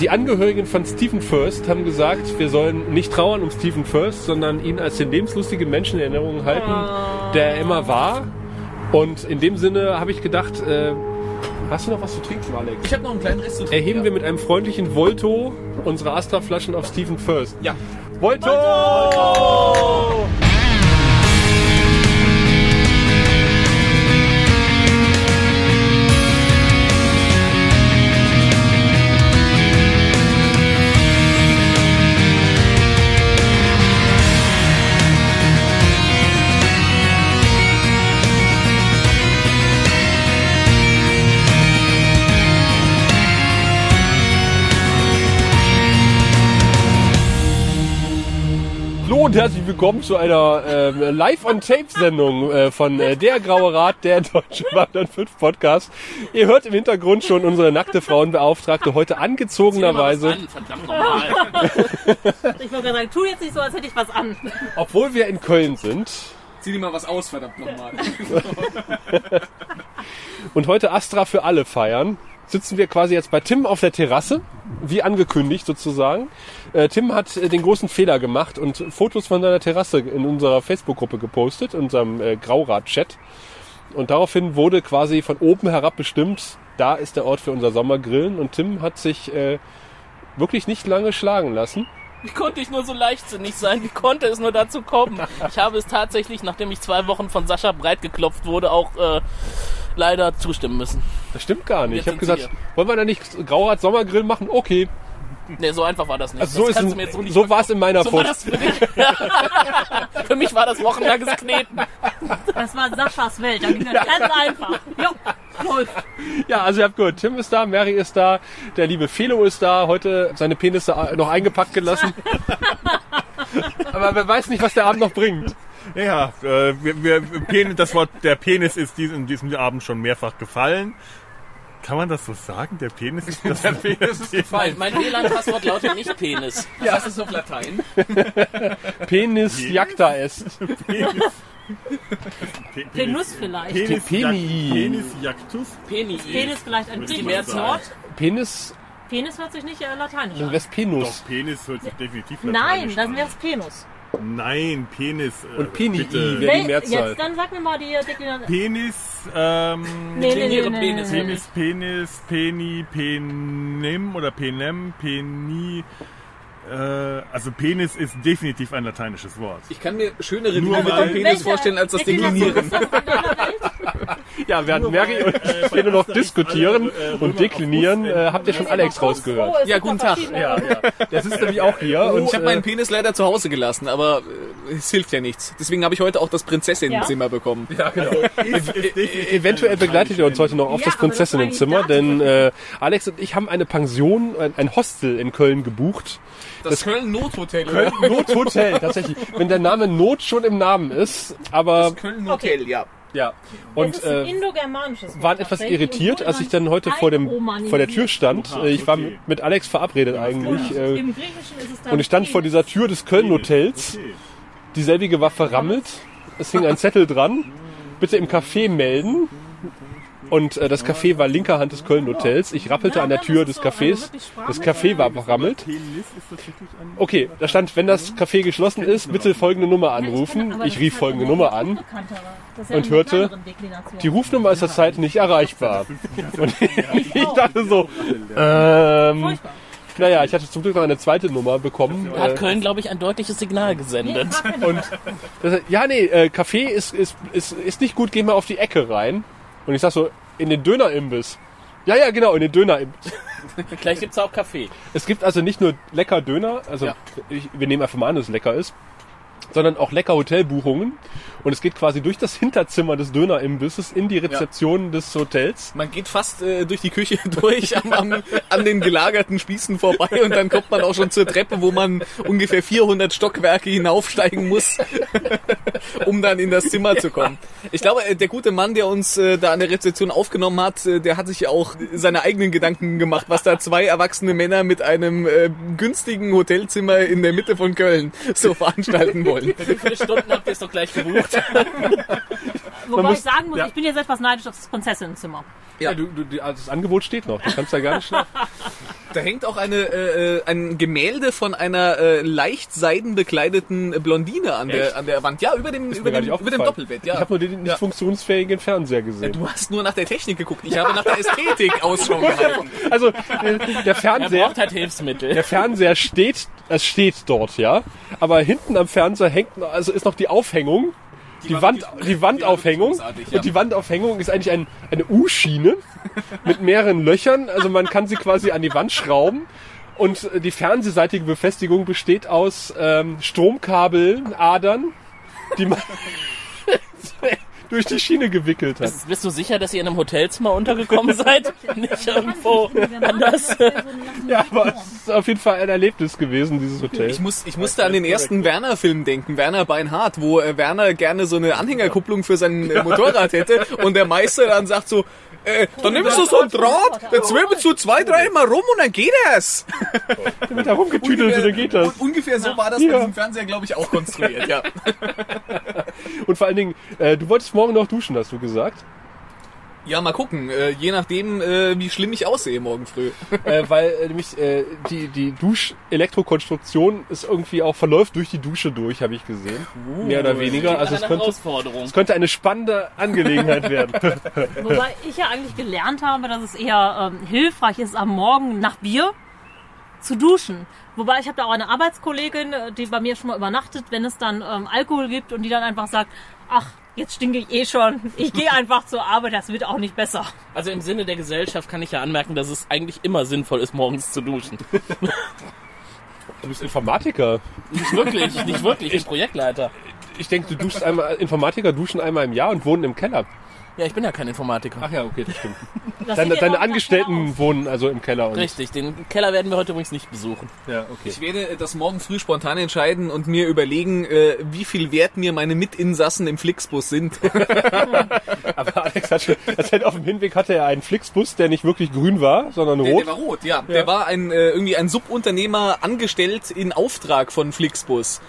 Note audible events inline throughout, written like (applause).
Die Angehörigen von Stephen First haben gesagt, wir sollen nicht trauern um Stephen First, sondern ihn als den lebenslustigen Menschen in Erinnerung halten, der er immer war. Und in dem Sinne habe ich gedacht, äh, hast du noch was zu trinken, Alex? Ich habe noch einen kleinen Rest zu trinken. Erheben wir mit einem freundlichen Volto unsere Astra-Flaschen auf Stephen First. Ja. Volto! Hallo und herzlich willkommen zu einer ähm, Live-on-Tape-Sendung äh, von äh, Der Graue Rat, der Deutsche Wandern 5 Podcast. Ihr hört im Hintergrund schon unsere nackte Frauenbeauftragte heute angezogenerweise, An, verdammt nochmal. (laughs) Ich wollte gerade sagen, tu jetzt nicht so, als hätte ich was an. obwohl wir in Köln sind Zieh dir mal was aus, verdammt nochmal. (laughs) und heute Astra für alle feiern, sitzen wir quasi jetzt bei Tim auf der Terrasse, wie angekündigt sozusagen. Äh, Tim hat äh, den großen Fehler gemacht und Fotos von seiner Terrasse in unserer Facebook-Gruppe gepostet, in unserem äh, Graurad-Chat. Und daraufhin wurde quasi von oben herab bestimmt, da ist der Ort für unser Sommergrillen. Und Tim hat sich äh, wirklich nicht lange schlagen lassen. Wie konnte ich nur so leichtsinnig sein? Wie konnte es nur dazu kommen? (laughs) Ich habe es tatsächlich, nachdem ich zwei Wochen von Sascha breit geklopft wurde, auch äh, leider zustimmen müssen. Das stimmt gar nicht. Ich habe gesagt, wollen wir da nicht Graurad Sommergrill machen? Okay. Nee, so einfach war das nicht. Also so, das ist so so war es in meiner So das für (laughs) für mich war das wochenlanges Kneten. Das war Saschas Welt. Da ging das ganz einfach. Jo, läuft. Ja, also ihr habt gehört, Tim ist da, Mary ist da, der liebe Felo ist da, heute seine Penisse noch eingepackt gelassen. (laughs) Aber wer weiß nicht, was der Abend noch bringt. Ja, äh, wir, wir, Penis, das Wort der Penis ist in diesem Abend schon mehrfach gefallen. Kann man das so sagen? Der Penis ist das (laughs) der Penis ist Mein, mein WLAN-Passwort lautet nicht Penis. Was ist auf Latein? Penis jacta est. (laughs) Penus vielleicht. Penis, Peni. Penis Jactus. Peni. Penis vielleicht ein griechisches. Wort. Penis, Penis hört sich nicht äh, lateinisch das an. wär's Penus. Doch, Penis hört sich definitiv Nein, lateinisch dann an. wäre es Penus. Nein, Penis. Äh, Und Penii bitte. wäre die Mehrzahl. Jetzt, dann sag mir mal die Deklination. Penis, ähm, Nee, nee, nee, nee, Penis. nee, nee. Penis, Penis, Peni, Penim oder Penem, Peni. Äh, also Penis ist definitiv ein lateinisches Wort. Ich kann mir schönere Nur Dinge mit dem Penis Welche vorstellen als das Deklinieren. ist das in deiner Welt? Ja, während (laughs) Mary und Felo noch diskutieren und deklinieren, äh, habt ihr schon Alex rausgehört. Ja, guten Tag. Ja, ja. Der sitzt nämlich auch hier. Und, Ich habe äh, meinen Penis leider zu Hause gelassen, aber äh, es hilft ja nichts. Deswegen habe ich heute auch das Prinzessinnenzimmer bekommen. Ja, genau. (laughs) E- Eventuell begleitet ihr uns heute noch auf Ja, das das Prinzessinnenzimmer, denn äh, Alex und ich haben eine Pension, ein, ein Hostel in Köln gebucht. Das Köln-Nothotel. Köln Nothotel, tatsächlich. Wenn der Name Not schon im Namen ist, aber Köln-Hotel, ja. Ja. Es Und ist ein äh, waren etwas irritiert, als ich dann heute vor dem vor der Tür stand. Äh, Ich war mit, mit Alex verabredet eigentlich. Äh, Im Griechischen ist es dann und ich stand vor dieser Tür des Köln Hotels. Dieselbige war verrammelt. Es hing ein Zettel dran. Bitte im Café melden. Und äh, das Café war linker Hand des Köln Hotels. Ich rappelte an der Tür des Cafés. Das Café war verrammelt. Okay, da stand, wenn das Café geschlossen ist, bitte folgende Nummer anrufen. Ich rief halt folgende Nummer an. und hörte. Die Rufnummer ist zurzeit nicht erreichbar. Und (laughs) ich dachte so, ähm, naja, ich hatte zum Glück noch eine zweite Nummer bekommen. Da hat Äh, Köln, glaube ich, ein deutliches Signal gesendet. Und das, ja, nee, äh, Kaffee ist, ist, ist, ist nicht gut, geh mal auf die Ecke rein. Und ich sag so, in den Dönerimbiss. Ja, ja, genau, in den Dönerimbiss. (laughs) Gleich gibt's auch Kaffee. Es gibt also nicht nur lecker Döner, also Ja. ich, wir nehmen einfach mal an, dass es lecker ist, sondern auch lecker Hotelbuchungen. Und es geht quasi durch das Hinterzimmer des Dönerimbisses in die Rezeption des Hotels. Man geht fast äh, durch die Küche (laughs) durch am, am, an den gelagerten Spießen vorbei und dann kommt man auch schon zur Treppe, wo man ungefähr 400 Stockwerke hinaufsteigen muss, (laughs) um dann in das Zimmer zu kommen. Ich glaube, äh, der gute Mann, der uns äh, da an der Rezeption aufgenommen hat, äh, der hat sich auch seine eigenen Gedanken gemacht, was da zwei erwachsene Männer mit einem äh, günstigen Hotelzimmer in der Mitte von Köln so veranstalten wollen. (laughs) Wie viele Stunden habt ihr es doch gleich gebucht? Wobei muss- ich sagen muss, ja. ich bin jetzt etwas neidisch auf das Prinzessinnenzimmer. Ja, du, du, die- also das Angebot steht noch, du kannst da gar nicht schlafen. (laughs) Da hängt auch eine, äh, äh, ein Gemälde von einer äh, leicht seidenbekleideten Blondine an der, an der Wand. Ja, über dem, über dem, über dem. Doppelbett. Ja. Ich habe nur den nicht funktionsfähigen Fernseher gesehen. Du hast nur nach der Technik geguckt. Ich habe nach der Ästhetik (laughs) Ausschau gehalten. Also äh, der Er Fernseher, braucht halt Hilfsmittel. der Fernseher steht, es steht dort, ja. Aber hinten am Fernseher hängt, also ist noch die Aufhängung. Die, war Wand, die die Wandaufhängung. ja. Und die Wandaufhängung ist eigentlich ein, eine U-Schiene (laughs) mit mehreren Löchern. Also man kann sie quasi an die Wand schrauben. Und die fernsehseitige Befestigung besteht aus ähm, Stromkabeln, Adern, die man (laughs) (laughs) durch die Schiene gewickelt hat. Bist, bist du sicher, dass ihr in einem Hotelzimmer untergekommen seid? (laughs) Nicht irgendwo anders? Ja, aber es ist auf jeden Fall ein Erlebnis gewesen, dieses Hotel. Ich, muss, ich musste an den ersten Werner-Film denken, Werner Beinhardt, wo äh, Werner gerne so eine Anhängerkupplung für sein äh, Motorrad hätte und der Meister dann sagt so, äh, dann nimmst du so ein Draht, dann zwirbelst du zwei, drei Mal rum und dann geht es. mit herumgetüdelt und dann geht das. Und ungefähr so war das Ja. bei diesem Fernseher, glaube ich, auch konstruiert, ja. (laughs) Und vor allen Dingen, äh, du wolltest morgen noch duschen, hast du gesagt. Ja, mal gucken, äh, je nachdem, äh, wie schlimm ich aussehe morgen früh. (laughs) äh, weil äh, nämlich äh, die, die Dusch-Elektrokonstruktion ist irgendwie auch verläuft durch die Dusche durch, habe ich gesehen. Mehr oder weniger. Also es eine könnte, Herausforderung. es könnte eine spannende Angelegenheit werden. (laughs) Wobei ich ja eigentlich gelernt habe, dass es eher ähm, hilfreich ist, am Morgen nach Bier zu duschen. Wobei ich habe da auch eine Arbeitskollegin, äh, die bei mir schon mal übernachtet, wenn es dann ähm, Alkohol gibt und die dann einfach sagt, ach, jetzt stinke ich eh schon, ich gehe einfach zur Arbeit, das wird auch nicht besser. Also im Sinne der Gesellschaft kann ich ja anmerken, dass es eigentlich immer sinnvoll ist, morgens zu duschen. Du bist Informatiker. Nicht wirklich, nicht wirklich. Ich bin Projektleiter. Ich denke, du duschst einmal, Informatiker duschen einmal im Jahr und wohnen im Keller. Ja, ich bin ja kein Informatiker. Ach ja, okay, das stimmt. (laughs) Das Deine, ja deine Angestellten nach wohnen also im Keller. Und, Richtig, den Keller werden wir heute übrigens nicht besuchen. Ja, okay. Ich werde das morgen früh spontan entscheiden und mir überlegen, äh, wie viel wert mir meine Mitinsassen im Flixbus sind. (laughs) Aber Alex hat schon erzählt, auf dem Hinweg hatte er einen Flixbus, der nicht wirklich grün war, sondern Der, rot. der war rot, ja. Der war ein äh, irgendwie ein Subunternehmer angestellt in Auftrag von Flixbus.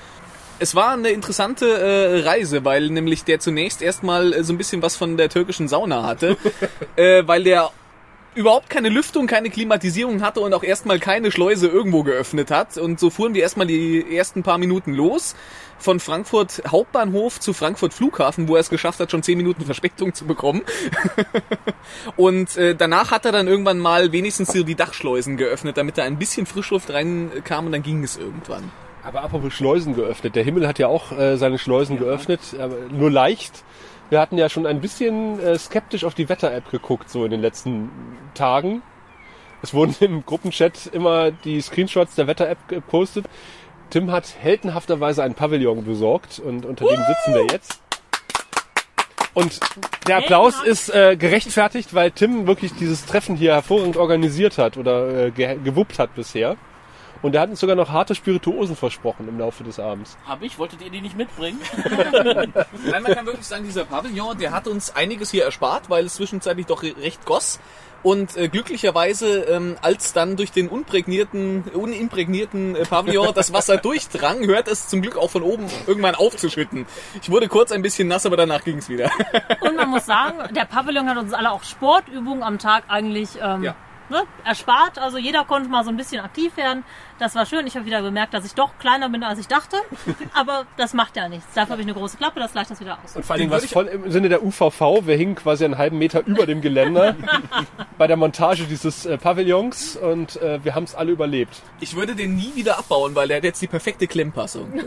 Es war eine interessante äh, Reise, weil nämlich der zunächst erstmal äh, so ein bisschen was von der türkischen Sauna hatte, (laughs) äh, weil der überhaupt keine Lüftung, keine Klimatisierung hatte und auch erstmal keine Schleuse irgendwo geöffnet hat. Und so fuhren wir erstmal die ersten paar Minuten los von Frankfurt Hauptbahnhof zu Frankfurt Flughafen, wo er es geschafft hat, schon zehn Minuten Verspätung zu bekommen. (laughs) Und äh, danach hat er dann irgendwann mal wenigstens die Dachschleusen geöffnet, damit da ein bisschen Frischluft reinkam und dann ging es irgendwann. Aber apropos Schleusen geöffnet. Der Himmel hat ja auch äh, seine Schleusen geöffnet, aber nur leicht. Wir hatten ja schon ein bisschen äh, skeptisch auf die Wetter-App geguckt, so in den letzten Tagen. Es wurden im Gruppenchat immer die Screenshots der Wetter-App gepostet. Tim hat heldenhafterweise einen Pavillon besorgt und unter dem sitzen wir jetzt. Und der Applaus ist äh, gerechtfertigt, weil Tim wirklich dieses Treffen hier hervorragend organisiert hat oder äh, ge gewuppt hat bisher. Und er hat uns sogar noch harte Spirituosen versprochen im Laufe des Abends. Hab ich? Wolltet ihr die nicht mitbringen? (laughs) Nein, man kann wirklich sagen, dieser Pavillon, der hat uns einiges hier erspart, weil es zwischenzeitlich doch re- recht goss. Und äh, glücklicherweise, ähm, als dann durch den unprägnierten, unimprägnierten äh, Pavillon das Wasser durchdrang, hört es zum Glück auch von oben irgendwann aufzuschütten. Ich wurde kurz ein bisschen nass, aber danach ging es wieder. (laughs) Und man muss sagen, der Pavillon hat uns alle auch Sportübungen am Tag eigentlich ähm, Ja. ne, erspart. Also jeder konnte mal so ein bisschen aktiv werden. Das war schön. Ich habe wieder bemerkt, dass ich doch kleiner bin, als ich dachte. (laughs) Aber das macht ja nichts. Dafür habe ich eine große Klappe, das gleicht das wieder aus. Und vor allem Den was voll im Sinne der UVV. Wir hingen quasi einen halben Meter über dem Geländer (laughs) bei der Montage dieses äh, Pavillons und äh, wir haben es alle überlebt. Ich würde den nie wieder abbauen, weil der hat jetzt die perfekte Klemmpassung. (laughs)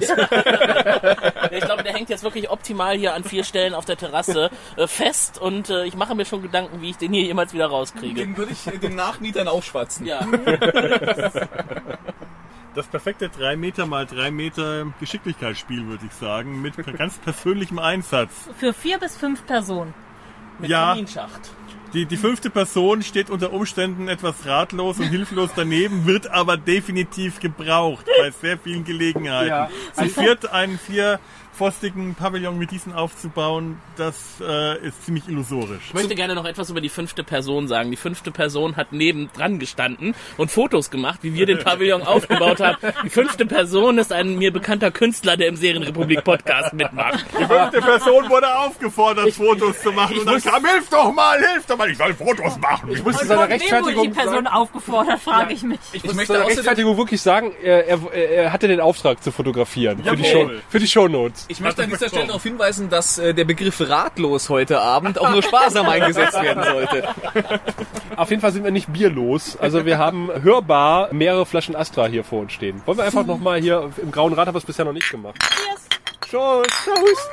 Ich glaube, der hängt jetzt wirklich optimal hier an vier Stellen auf der Terrasse äh, fest und äh, ich mache mir schon Gedanken, wie ich den hier jemals wieder rauskriege. Den würde ich äh, den Nachmietern aufschwatzen. Ja, Das perfekte 3 Meter mal 3 Meter Geschicklichkeitsspiel, würde ich sagen, mit (laughs) ganz persönlichem Einsatz. Für vier bis fünf Personen. mit Ja. Kaminschacht. Die, die fünfte Person steht unter Umständen etwas ratlos und hilflos daneben, wird aber definitiv gebraucht bei sehr vielen Gelegenheiten. Ja. Zu viert einen vier pfostigen Pavillon mit diesen aufzubauen, das äh, ist ziemlich illusorisch. Ich möchte gerne noch etwas über die fünfte Person sagen. Die fünfte Person hat neben dran gestanden und Fotos gemacht, wie wir den Pavillon (laughs) aufgebaut haben. Die fünfte Person ist ein mir bekannter Künstler, der im Serienrepublik Podcast mitmacht. Die fünfte Person wurde aufgefordert, Fotos zu machen. und dann kam, hilf doch mal, hilf doch mal, ich soll Fotos machen. Ich muss von wem wurde die Rechtfertigung Person sagen, aufgefordert, frage ich mich. ich Ich möchte außerdem- Rechtfertigung wirklich sagen, er, er, er hatte den Auftrag zu fotografieren für die, Show, Jawohl. für die Shownotes. Ich möchte an dieser. Stelle darauf hinweisen, dass äh, der Begriff ratlos heute Abend auch nur sparsam eingesetzt werden sollte. (laughs) Auf jeden Fall sind wir nicht bierlos. Also wir haben hörbar mehrere Flaschen Astra hier vor uns stehen. Wollen wir einfach nochmal hier, im Grauen Rad haben wir es bisher noch nicht gemacht. Cheers. Prost.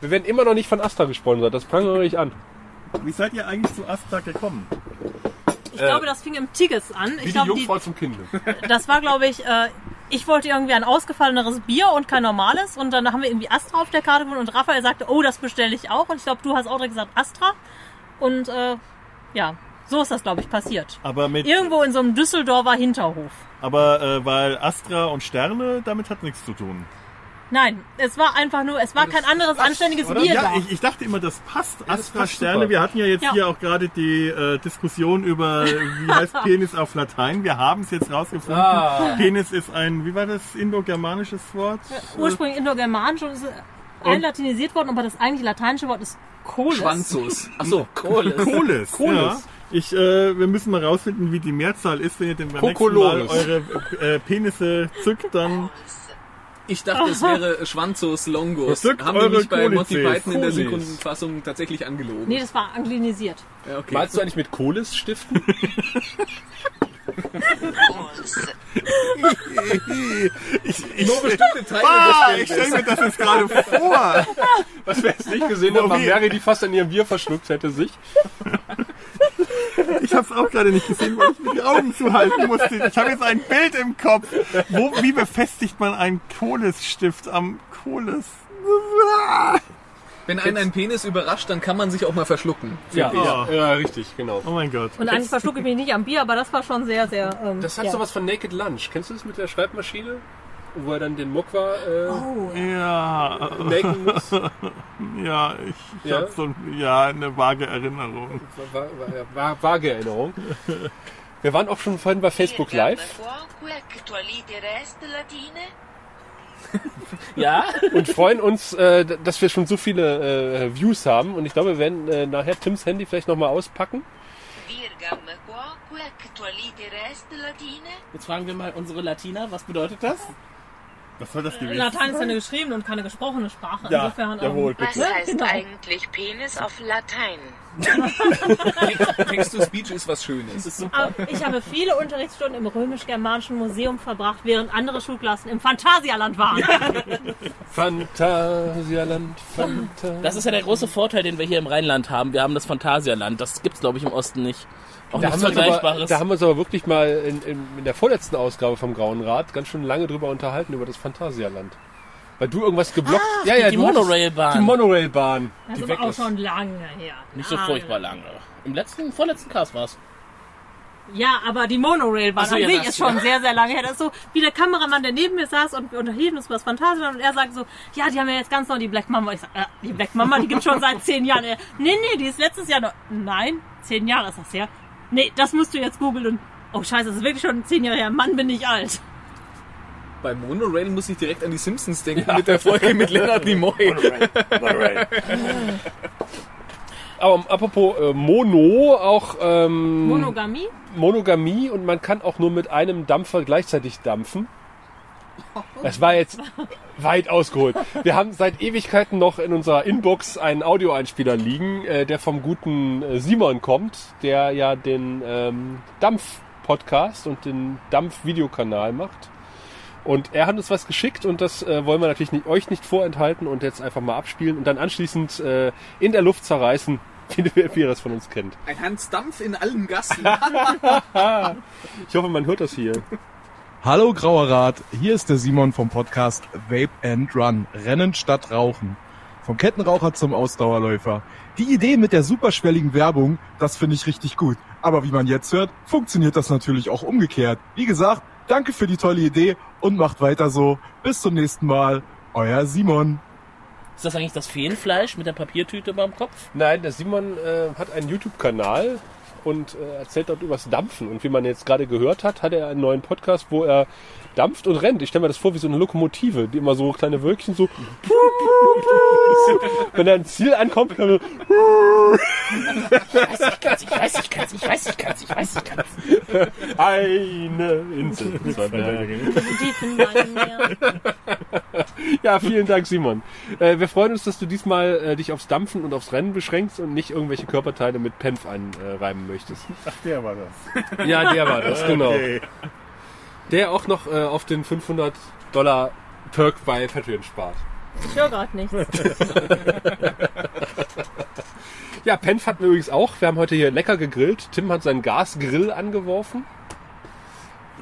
Wir werden immer noch nicht von Astra gesponsert, das prangere ich an. Wie seid ihr eigentlich zu Astra gekommen? Ich glaube, das fing im Tigges an. Wie Ich die, Jungfrau zum Kinde. das war, glaube ich, äh, ich wollte irgendwie ein ausgefalleneres Bier und kein normales. Und dann haben wir irgendwie Astra auf der Karte gefunden und Raphael sagte, oh, das bestelle ich auch. Und ich glaube, du hast auch direkt gesagt Astra. Und äh, ja, so ist das, glaube ich, passiert. Aber mit, Irgendwo in so einem Düsseldorfer Hinterhof. aber äh, weil Astra und Sterne, damit hat nichts zu tun. Nein, es war einfach nur, es war kein anderes anständiges Oder? Bier Ja, da. ich, ich dachte immer, das passt. Astra passt Sterne. super. Wir hatten ja jetzt Ja. hier auch gerade die äh, Diskussion über, wie (laughs) heißt Penis auf Latein. Wir haben es jetzt rausgefunden. Ah. Penis ist ein, wie war das, indogermanisches Wort? Ursprünglich indogermanisch und ist einlatinisiert worden, aber das eigentliche lateinische Wort ist Coles. Schwanzus. (laughs) Achso, Kohle. Coles. Coles. Ja. Ich, äh, wir müssen mal rausfinden, wie die Mehrzahl ist. Wenn ihr denn beim nächsten Mal eure äh, Penisse zückt, dann Ich dachte, es wäre (laughs) Schwanzus Longus. Zückt Haben wir eure mich bei Monty Kolizes. Python in der. Sekundenfassung tatsächlich angelogen. Nee, das war anglinisiert. Ja, okay. Malst du eigentlich mit Kohles stiften? (laughs) Nur bestimmte Teile Ah, des ich stelle mir das jetzt gerade vor. Was wir jetzt nicht gesehen haben? Mary, die fast an ihrem Bier verschluckt hätte sich. (laughs) Ich habe es auch gerade nicht gesehen, weil ich mir die Augen zuhalten musste. Ich habe jetzt ein Bild im Kopf. Wo, wie befestigt man einen Kohlesstift am Kohles? Wenn einen ein Penis überrascht, dann kann man sich auch mal verschlucken. Ja, Ja. ja, ja, richtig, genau. Oh mein Gott. Und eigentlich verschlucke ich mich nicht am Bier, aber das war schon sehr, sehr. Ähm, Das hat ja. sowas von Naked Lunch. Kennst du das mit der Schreibmaschine? Wo er dann den Mokwa äh, Oh, Ja, naken muss? (laughs) ja, ich, ich Ja? habe so ja, eine vage Erinnerung. War, war, war, vage Erinnerung. Wir waren auch schon vorhin bei Facebook Live (laughs) Ja? und freuen uns, äh, dass wir schon so viele äh, Views haben. Und ich glaube, wir werden äh, nachher Tims Handy vielleicht nochmal auspacken. Jetzt fragen wir mal unsere Latina, was bedeutet das? Was soll das gewesen Latein ist eine geschriebene und keine gesprochene Sprache. Ja, Insofern, jawohl, ähm, bitte. ne? Was heißt Genau. eigentlich Penis auf Latein? (laughs) Text-to-Speech ist was Schönes. Aber ich habe viele Unterrichtsstunden im römisch-germanischen Museum verbracht, während andere Schulklassen im Phantasialand waren. Phantasialand, Phantasialand. Das ist ja der große Vorteil, den wir hier im Rheinland haben. Wir haben das Phantasialand. Das gibt's, glaube ich, im Osten nicht. Auch Da haben, wir uns aber, da haben wir uns aber wirklich mal in, in, in der vorletzten Ausgabe vom Grauen Rat ganz schön lange drüber unterhalten, über das Phantasialand. Weil du irgendwas geblockt ja, ja, die Monorailbahn. Die Monorailbahn. Das die ist weg auch ist. schon lange her. Nicht so Lange. furchtbar lange. Im letzten, vorletzten Cast war's. Ja, aber die Monorailbahn so, an ja, sich ist schon ja. sehr, sehr lange her. Das ist so wie der Kameramann, der neben mir saß und wir unterhielten uns über das Phantasialand und er sagt so, ja, die haben ja jetzt ganz neu die Black Mama. Ich sag, äh, die Black Mama, die gibt's schon seit (laughs) zehn Jahren. Er, nee, nee, die ist letztes Jahr noch. Nein, zehn Jahre ist das her. Nee, das musst du jetzt googeln und oh scheiße, das ist wirklich schon zehn Jahre her. Mann, bin ich alt. Bei Monorail muss ich direkt an die Simpsons denken mit der Folge mit Leonard Nimoy. Aber apropos äh, Mono, auch ähm, Monogamie? Monogamie und man kann auch nur mit einem Dampfer gleichzeitig dampfen. Das war jetzt weit ausgeholt. Wir haben seit Ewigkeiten noch in unserer Inbox einen Audioeinspieler liegen, äh, der vom guten äh, Simon kommt, der ja den ähm, Dampf-Podcast und den Dampf-Videokanal macht. Und er hat uns was geschickt und das äh, wollen wir natürlich nicht, euch nicht vorenthalten und jetzt einfach mal abspielen und dann anschließend äh, in der Luft zerreißen, (laughs) wie, wie ihr das von uns kennt. Ein Hans Dampf in allen Gassen. (laughs) Ich hoffe, man hört das hier. Hallo Grauer Rat, hier ist der Simon vom Podcast Vape and Run, Rennen statt Rauchen. Vom Kettenraucher zum Ausdauerläufer. Die Idee mit der superschwelligen Werbung, das finde ich richtig gut. Aber wie man jetzt hört, funktioniert das natürlich auch umgekehrt. Wie gesagt, danke für die tolle Idee und macht weiter so. Bis zum nächsten Mal. Euer Simon. Ist das eigentlich das Feenfleisch mit der Papiertüte überm Kopf? Nein, der Simon äh, hat einen YouTube-Kanal und äh, erzählt dort übers Dampfen. Und wie man jetzt gerade gehört hat, hat er einen neuen Podcast, wo er dampft und rennt. Ich stelle mir das vor wie so eine Lokomotive, die immer so kleine Wölkchen so. (laughs) Wenn er ein Ziel ankommt, kann er Ich weiß, ich kann's, ich weiß, ich kann's, ich weiß, ich kann's, ich weiß, ich kann's. eine Insel. zwei Berge. Ja, vielen Dank, Simon. Äh, wir freuen uns, dass du diesmal äh, dich aufs Dampfen und aufs Rennen beschränkst und nicht irgendwelche Körperteile mit Penf einreiben möchtest. (laughs) Ach, der war das. (laughs) Ja, der war das, genau. Okay. Der auch noch äh, auf den 500 Dollar Perk bei Patreon spart. Ich höre gerade nichts. (laughs) Ja, Penf hatten wir übrigens auch. Wir haben heute hier lecker gegrillt. Tim hat seinen Gasgrill angeworfen.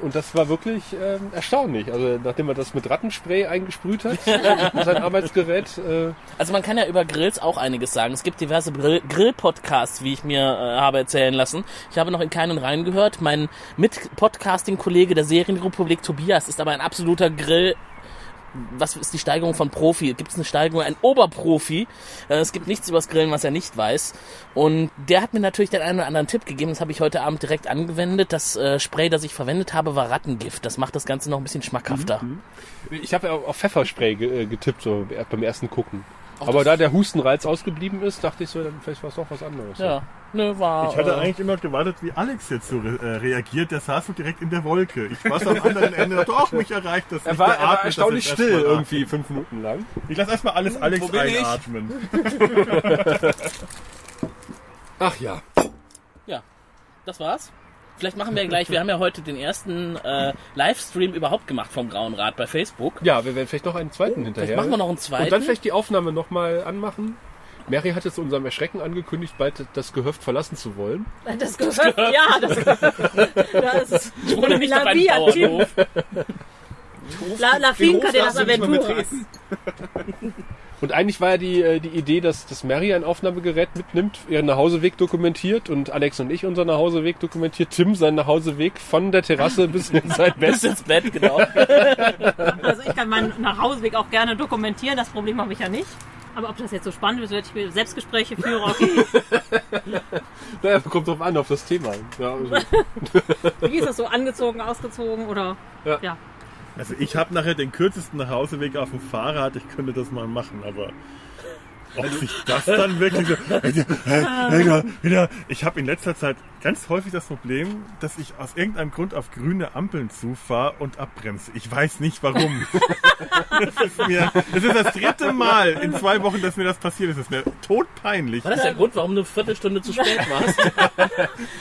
Und das war wirklich ähm, erstaunlich. Also nachdem er das mit Rattenspray eingesprüht hat, (laughs) sein Arbeitsgerät. Äh, Also man kann ja über Grills auch einiges sagen. Es gibt diverse Grill- Grill-Podcasts, wie ich mir äh, habe erzählen lassen. Ich habe noch in keinen reingehört. Mein Mit-Podcasting-Kollege der Serienrepublik Tobias ist aber ein absoluter Grill. Was ist die Steigerung von Profi? Gibt es eine Steigerung? Ein Oberprofi. Äh, Es gibt nichts übers Grillen, was er nicht weiß. Und der hat mir natürlich den einen oder anderen Tipp gegeben. Das habe ich heute Abend direkt angewendet. Das äh, Spray, das ich verwendet habe, war Rattengift. Das macht das Ganze noch ein bisschen schmackhafter. ich habe ja auf Pfefferspray äh, getippt so beim ersten Gucken. Aber da der Hustenreiz ausgeblieben ist, dachte ich so, dann vielleicht war es doch was anderes. Ja, ne, war. Ich hatte äh, eigentlich immer gewartet, wie Alex jetzt so re äh, reagiert. Der saß so direkt in der Wolke. Ich war am anderen Ende, (laughs) dachte, ach, mich erreicht das. Er nicht. war, er war atmet erstaunlich still irgendwie fünf Minuten lang. Ich lasse erstmal alles Alex bin ich? einatmen. (laughs) Ach ja. Ja, das war's. Vielleicht machen wir gleich, wir haben ja heute den ersten äh, Livestream überhaupt gemacht vom Grauen Rat bei Facebook. Ja, wir werden vielleicht noch einen zweiten hinterher. Vielleicht machen wir noch einen zweiten. Und dann vielleicht die Aufnahme nochmal anmachen. Mary hat jetzt zu unserem Erschrecken angekündigt, bald das Gehöft verlassen zu wollen. Das gehört, ja, das (laughs) Das ist Ohne nicht auf La einen Bauernhof. La, La Finca Hof de las Aventuras. Und eigentlich war ja die, äh, die Idee, dass, dass Mary ein Aufnahmegerät mitnimmt, ihren Nachhauseweg dokumentiert und Alex und ich unseren Nachhauseweg dokumentiert, Tim seinen Nachhauseweg von der Terrasse bis in sein (laughs) Bis Bett. ins Bett, genau. (laughs) Also ich kann meinen Nachhauseweg auch gerne dokumentieren, das Problem habe ich ja nicht. Aber ob das jetzt so spannend ist, wenn ich mir Selbstgespräche führe, okay. (laughs) Naja, kommt drauf an, auf das Thema. Ja, also, Wie ist das so angezogen, ausgezogen oder Ja. ja. Also ich habe nachher den kürzesten Nachhauseweg auf dem Fahrrad. Ich könnte das mal machen, aber ob sich das dann wirklich so... (laughs) Wieder, wieder. Ich habe in letzter Zeit ganz häufig das Problem, dass ich aus irgendeinem Grund auf grüne Ampeln zufahre und abbremse. Ich weiß nicht warum. (laughs) das, ist mir, das ist das dritte Mal in zwei Wochen, dass mir das passiert ist. Das ist mir todpeinlich. War das der Grund, warum du eine Viertelstunde zu spät (laughs) warst?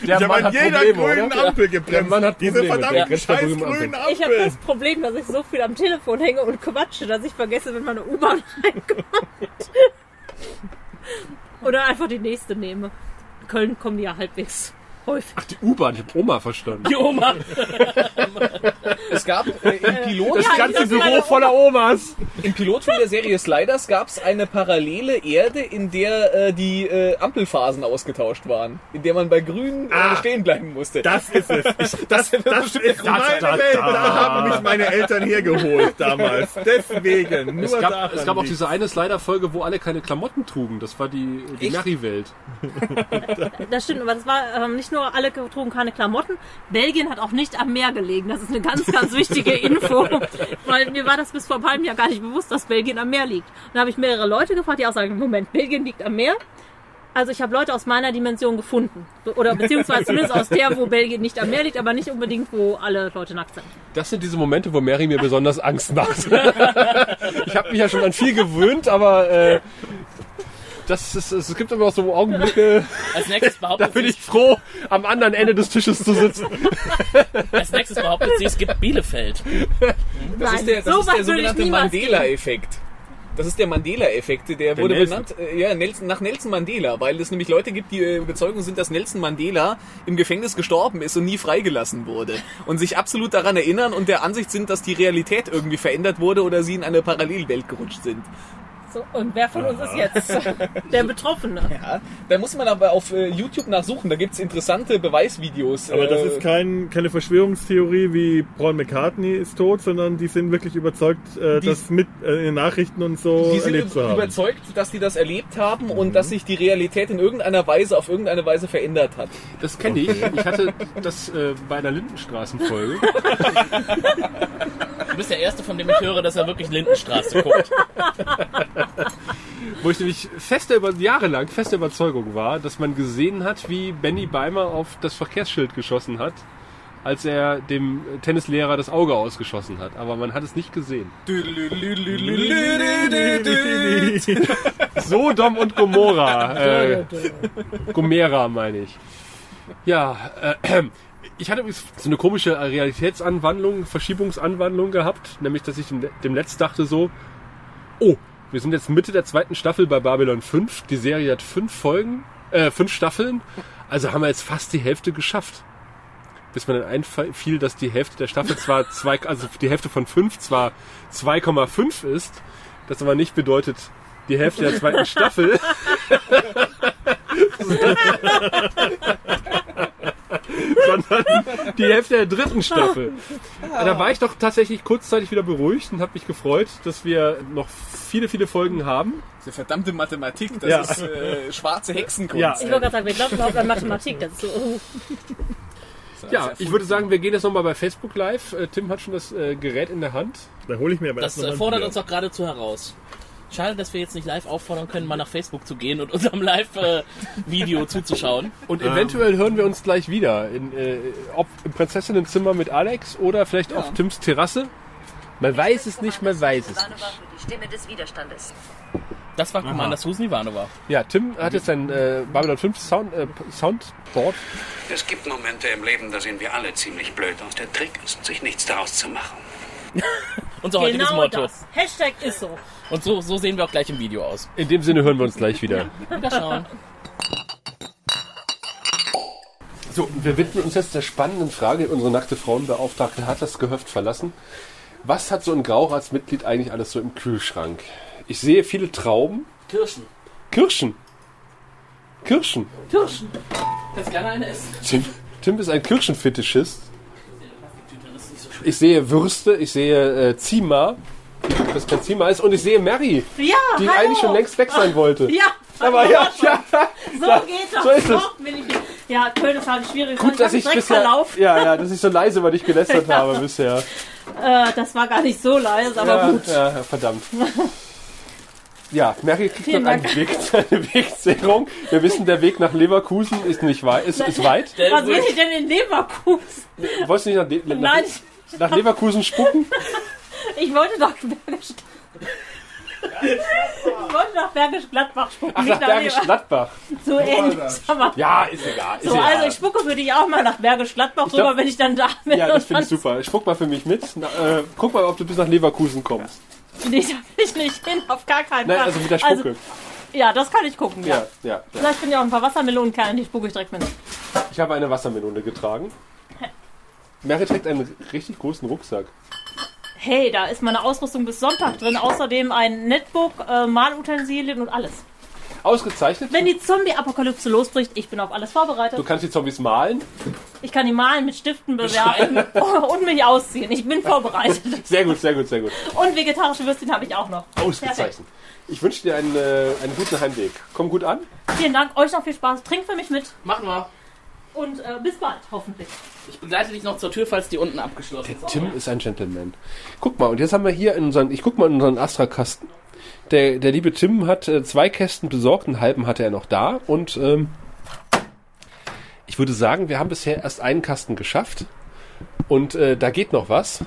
der Ich habe an jeder grünen oder? Ampel gebremst. Diese Probleme, der verdammten scheiß grünen Ampeln. grünen Ich habe das. Problem, dass ich so viel am Telefon hänge und quatsche, dass ich vergesse, wenn meine U-Bahn reinkommt. Oder einfach die nächste nehme. Köln kommen die ja halbwegs häufig. Die U-Bahn, ich hab Oma verstanden. Die Oma. (laughs) Es gab äh, im Pilot, Das ganze Büro voller Omas. im Pilotfilm der Serie Sliders gab es eine parallele Erde, in der äh, die äh, Ampelphasen ausgetauscht waren, in der man bei Grün äh, stehen bleiben musste. Das ist es. (laughs) Ich, das, das ist meine da, Welt. da. Da haben mich meine Eltern hergeholt damals. Deswegen. Nur Es gab, es gab auch diese eine Slider-Folge, wo alle keine Klamotten trugen. Das war die, die? Mary-Welt. Das stimmt, aber das war ähm, nicht nur alle trugen keine Klamotten. Belgien hat auch nicht am Meer gelegen. Das ist eine ganz, ganz wichtige (laughs) Info. Weil mir war das bis vor ein halbem Jahr gar nicht bewusst, dass Belgien am Meer liegt. Und da habe ich mehrere Leute gefragt, die auch sagen, Moment, Belgien liegt am Meer. Also ich habe Leute aus meiner Dimension gefunden. Oder beziehungsweise zumindest aus der, wo Belgien nicht am Meer liegt, aber nicht unbedingt, wo alle Leute nackt sind. Das sind diese Momente, wo Mary mir besonders Angst macht. (laughs) ich habe mich ja schon an viel gewöhnt, aber äh, das ist, es gibt immer so Augenblicke, (laughs) Als nächstes (laughs) da behauptet bin sie, ich froh, am anderen Ende des Tisches zu sitzen. (laughs) als nächstes behauptet sie, es gibt Bielefeld. Das ist der, das so ist der sogenannte Mandela-Effekt. Das ist der Mandela-Effekt, der, wurde Nelson. benannt äh, ja, Nelson, nach Nelson Mandela, weil es nämlich Leute gibt, die äh, Überzeugung sind, dass Nelson Mandela im Gefängnis gestorben ist und nie freigelassen wurde. Und sich absolut daran erinnern und der Ansicht sind, dass die Realität irgendwie verändert wurde oder sie in eine Parallelwelt gerutscht sind. So, und wer von uns ist jetzt (laughs) der Betroffene? Ja, da muss man aber auf äh, YouTube nachsuchen, da gibt's interessante Beweisvideos. Aber das äh, ist kein, keine Verschwörungstheorie wie Paul McCartney ist tot, sondern die sind wirklich überzeugt, äh, Die- das mit äh, in den Nachrichten und so die sind erlebt zu haben. überzeugt, dass die das erlebt haben und dass sich die Realität in irgendeiner Weise auf irgendeine Weise verändert hat. Das kenne ich. Ich hatte das äh, bei einer Lindenstraßenfolge. Du bist der Erste, von dem ich höre, dass er wirklich Lindenstraße guckt. (laughs) Wo ich nämlich feste über jahrelang feste Überzeugung war, dass man gesehen hat, wie Benny Beimer auf das Verkehrsschild geschossen hat, als er dem Tennislehrer das Auge ausgeschossen hat. Aber man hat es nicht gesehen. Sodom und Gomorra. Äh, Gomera meine ich. Ja, äh, ich hatte übrigens so eine komische Realitätsanwandlung, Verschiebungsanwandlung gehabt, nämlich dass ich dem, dem Netz dachte so, oh, wir sind jetzt Mitte der zweiten Staffel bei Babylon 5. Die Serie hat fünf Folgen, äh, fünf Staffeln. Also haben wir jetzt fast die Hälfte geschafft. Bis mir dann einfiel, dass die Hälfte der Staffel zwar (laughs) zwei, also die Hälfte von fünf zwar 2,5 ist, das aber nicht bedeutet, die Hälfte der zweiten Staffel. (laughs) (laughs) (laughs) sondern die Hälfte der dritten Staffel. Da war ich doch tatsächlich kurzzeitig wieder beruhigt und habe mich gefreut, dass wir noch viele, viele Folgen haben. Diese verdammte Mathematik, das Ja. ist äh, schwarze Hexenkunst. Ja. Ich wollte gerade sagen, wir glauben überhaupt an Mathematik. Das ist so, oh. Ja, ich würde sagen, wir gehen jetzt nochmal bei Facebook live. Äh, Tim hat schon das äh, Gerät in der Hand. Da hole ich mir aber Das fordert uns auch geradezu heraus. Schade, dass wir jetzt nicht live auffordern können, mal nach Facebook zu gehen und (laughs) unserem Live-Video (laughs) zuzuschauen. Und eventuell hören wir uns gleich wieder. In, äh, ob im Prinzessinnenzimmer mit Alex oder vielleicht auf Tims Terrasse. Man weiß es nicht, man weiß es Ivanova nicht. für die Stimme des Widerstandes. Das war Commander Susan Ivanova. Ja, Tim hat jetzt sein äh, Babylon 5 Sound, äh, Soundboard. Es gibt Momente im Leben, da sehen wir alle ziemlich blöd aus. Der Trick ist, sich nichts daraus zu machen. (laughs) Unser heutiges Genau Motto. das. Hashtag ist so. Und so, so sehen wir auch gleich im Video aus. In dem Sinne hören wir uns gleich wieder. Wieder schauen. So, wir widmen uns jetzt der spannenden Frage. Unsere nackte Frauenbeauftragte hat das Gehöft verlassen. Was hat so ein Grauratsmitglied eigentlich alles so im Kühlschrank? Ich sehe viele Trauben. Kirschen. Kirschen. Kirschen. Kirschen. Kannst gerne eine essen. Tim, Tim ist ein Kirschenfetischist. Ich sehe Würste, ich sehe äh, Zima, das kein Zima ist, und ich sehe Mary, Ja, die hallo. eigentlich schon längst weg sein wollte. Ja, Aber ja, ja, so ja, geht das. so ist es. Ich. Ja, Köln ist halt schwierig. Gut, dass ich direkt bisher, ja, ja, dass ich so leise über dich gelästert (laughs) habe bisher. Äh, das war gar nicht so leise, aber ja, gut. Ja, verdammt. (laughs) Ja, Mary kriegt noch einen. Weg, eine Wegzehrung. Wir wissen, der Weg nach Leverkusen ist nicht weit, ist, ist (laughs) weit. Was will ich denn in Leverkusen? Wolltest du nicht nach, Le nach, Nein, nach Leverkusen spucken? (laughs) ich wollte doch Bergisch. Ich wollte nach Bergisch Gladbach spucken. Ach, nach Bergisch Gladbach. So ähnlich. Aber Ja, ist egal. Ist so, egal. also ich spucke für dich auch mal nach Bergisch Gladbach glaub- rüber, wenn ich dann da bin. Ja, das finde ich super. Spuck mal für mich mit. Na, äh, guck mal, ob du bis nach Leverkusen kommst. Nee, da will ich nicht hin, auf gar keinen Nein, Fall. also mit der Spucke. ja, das kann ich gucken, ja. ja, ja, ja. Vielleicht bin ja auch ein paar Wassermelonenkerne, die spucke ich direkt mit. Ich habe eine Wassermelone getragen. Mary trägt einen richtig großen Rucksack. Hey, da ist meine Ausrüstung bis Sonntag drin. Außerdem ein Netbook, äh, Malutensilien und alles. Ausgezeichnet. Wenn die Zombie-Apokalypse losbricht, ich bin auf alles vorbereitet. Du kannst die Zombies malen. Ich kann die malen, mit Stiften bewerben (laughs) und mich ausziehen. Ich bin vorbereitet. (laughs) Sehr gut, sehr gut, sehr gut. Und vegetarische Würstchen habe ich auch noch. Ausgezeichnet. Ich wünsche dir einen, äh, einen guten Heimweg. Komm gut an. Vielen Dank, euch noch viel Spaß. Trinkt für mich mit Machen wir. Und äh, bis bald, hoffentlich. Ich begleite dich noch zur Tür, falls die unten abgeschlossen ist. Tim ist ein Gentleman. Guck mal, und jetzt haben wir hier in unseren, ich guck mal in unseren Astra-Kasten. Der, der liebe Tim hat äh, zwei Kästen besorgt, einen halben hatte er noch da und ähm, ich würde sagen, wir haben bisher erst einen Kasten geschafft und äh, da geht noch was.